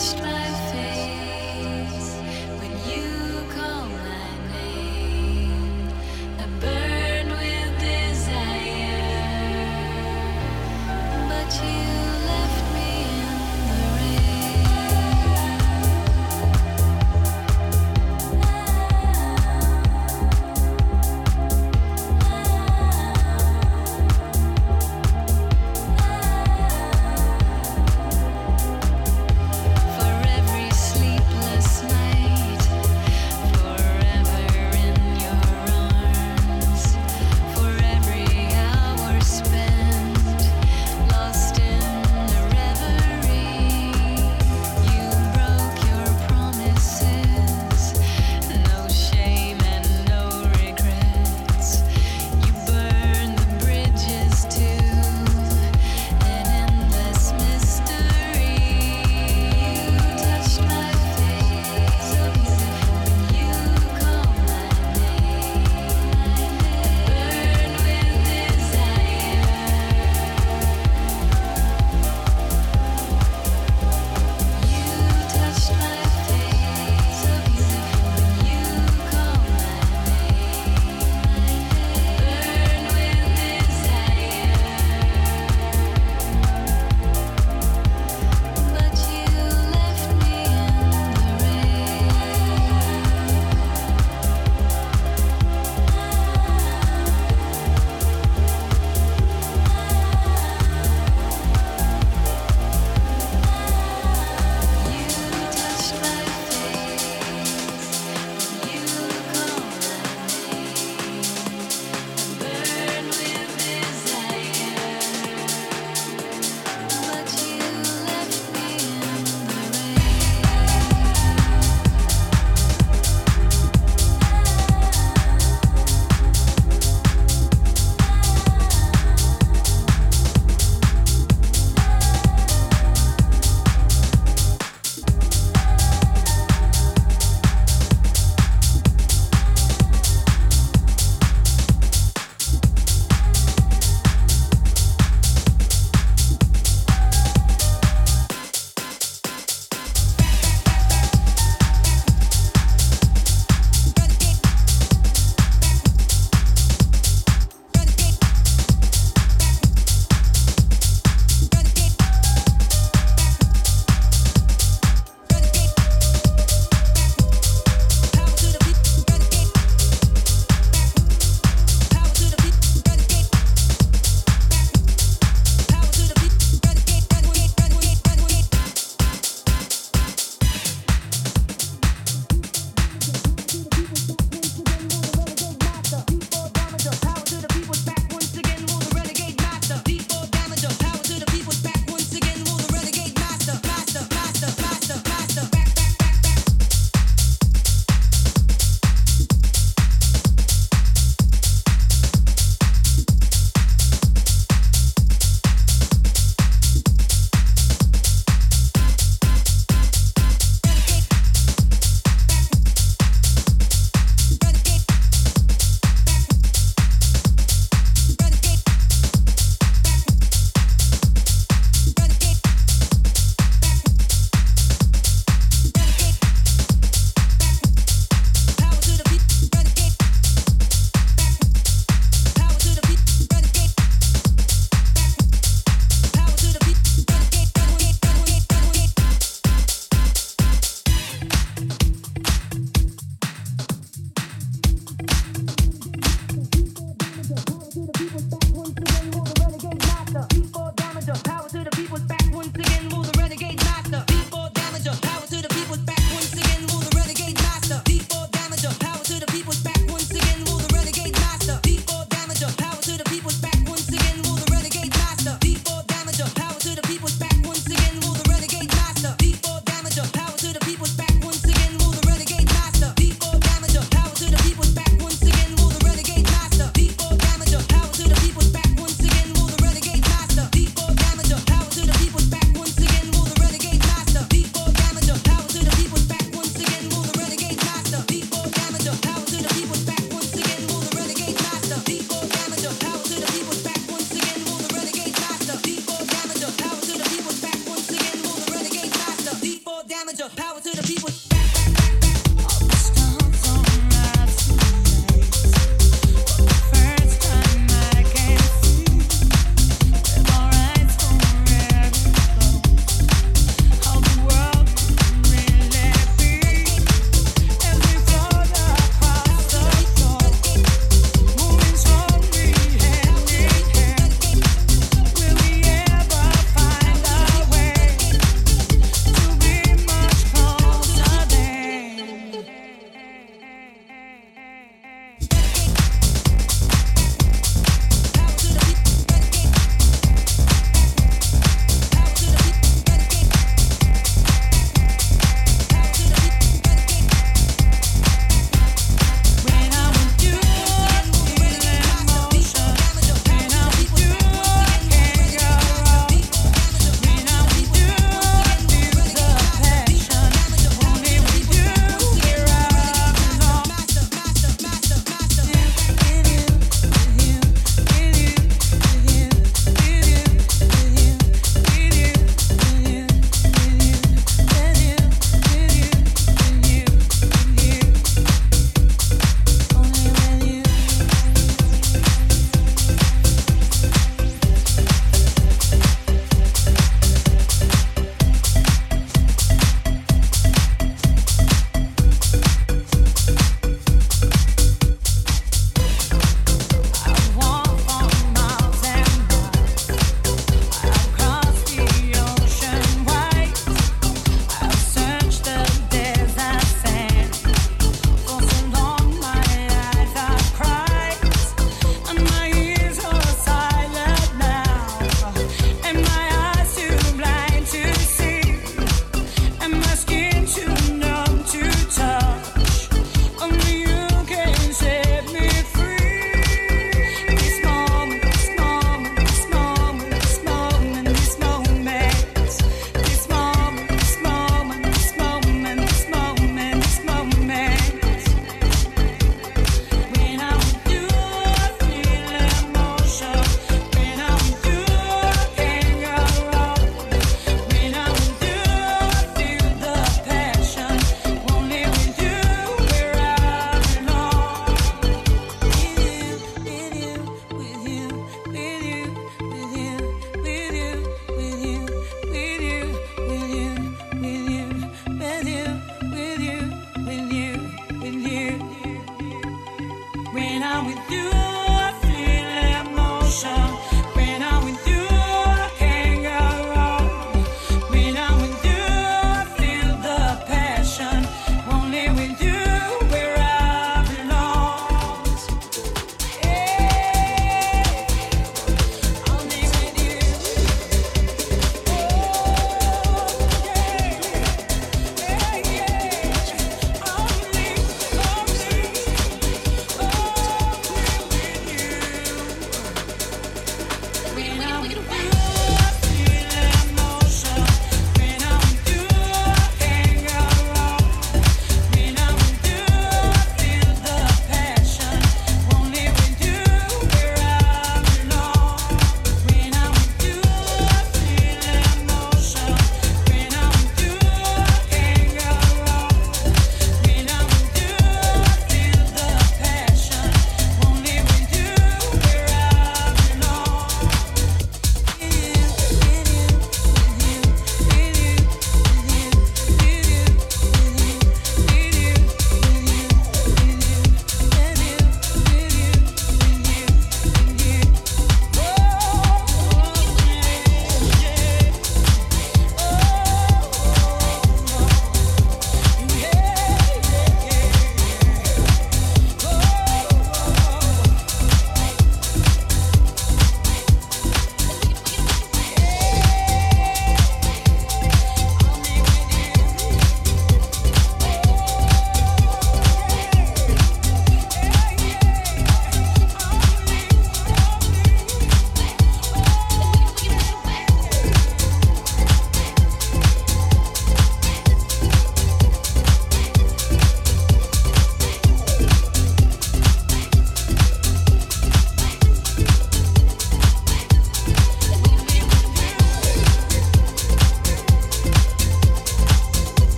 Forever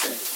say.